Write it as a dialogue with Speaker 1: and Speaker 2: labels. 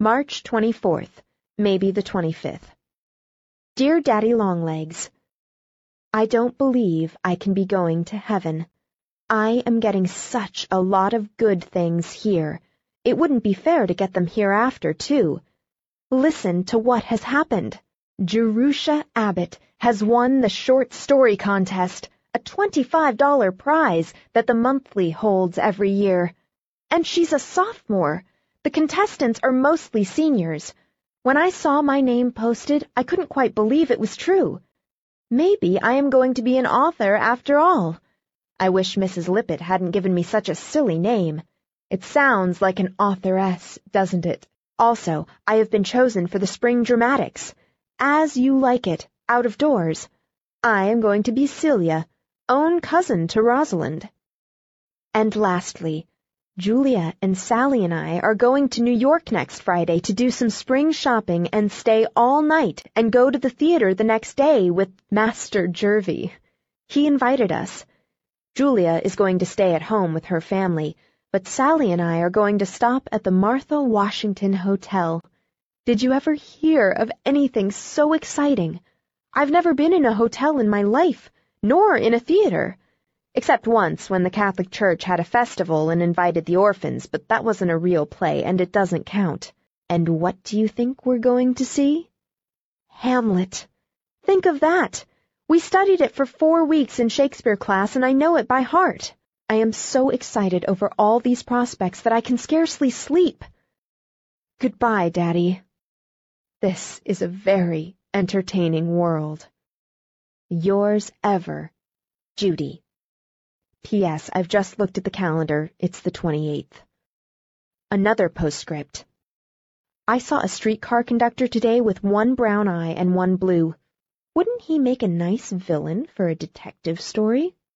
Speaker 1: March 24th, maybe the 25th. Dear Daddy Longlegs, I don't believe I can be going to heaven. I am getting such a lot of good things here. It wouldn't be fair to get them hereafter, too. Listen to what has happened. Jerusha Abbott has won the short story contest, a $25 prize that the monthly holds every year. And she's a sophomore. The contestants are mostly seniors. When I saw my name posted, I couldn't quite believe it was true. Maybe I am going to be an author after all. I wish Mrs. Lippett hadn't given me such a silly name. It sounds like an authoress, doesn't it? Also, I have been chosen for the spring dramatics. As You Like It, out of doors. I am going to be Celia, own cousin to Rosalind. And lastly, Julia and Sallie and I are going to New York next Friday to do some spring shopping and stay all night and go to the theater the next day with Master Jervie. He invited us. Julia is going to stay at home with her family, but Sallie and I are going to stop at the Martha Washington Hotel. Did you ever hear of anything so exciting? I've never been in a hotel in my life, nor in a theater. Except once when the Catholic Church had a festival and invited the orphans, but that wasn't a real play and it doesn't count. And what do you think we're going to see? Hamlet. Think of that. We studied it for four weeks in Shakespeare class and I know it by heart. I am so excited over all these prospects that I can scarcely sleep. Goodbye, Daddy. This is a very entertaining world. Yours ever, Judy. P.S. I've just looked at the calendar. It's the 28th. Another postscript. I saw a streetcar conductor today with one brown eye and one blue. Wouldn't he make a nice villain for a detective story?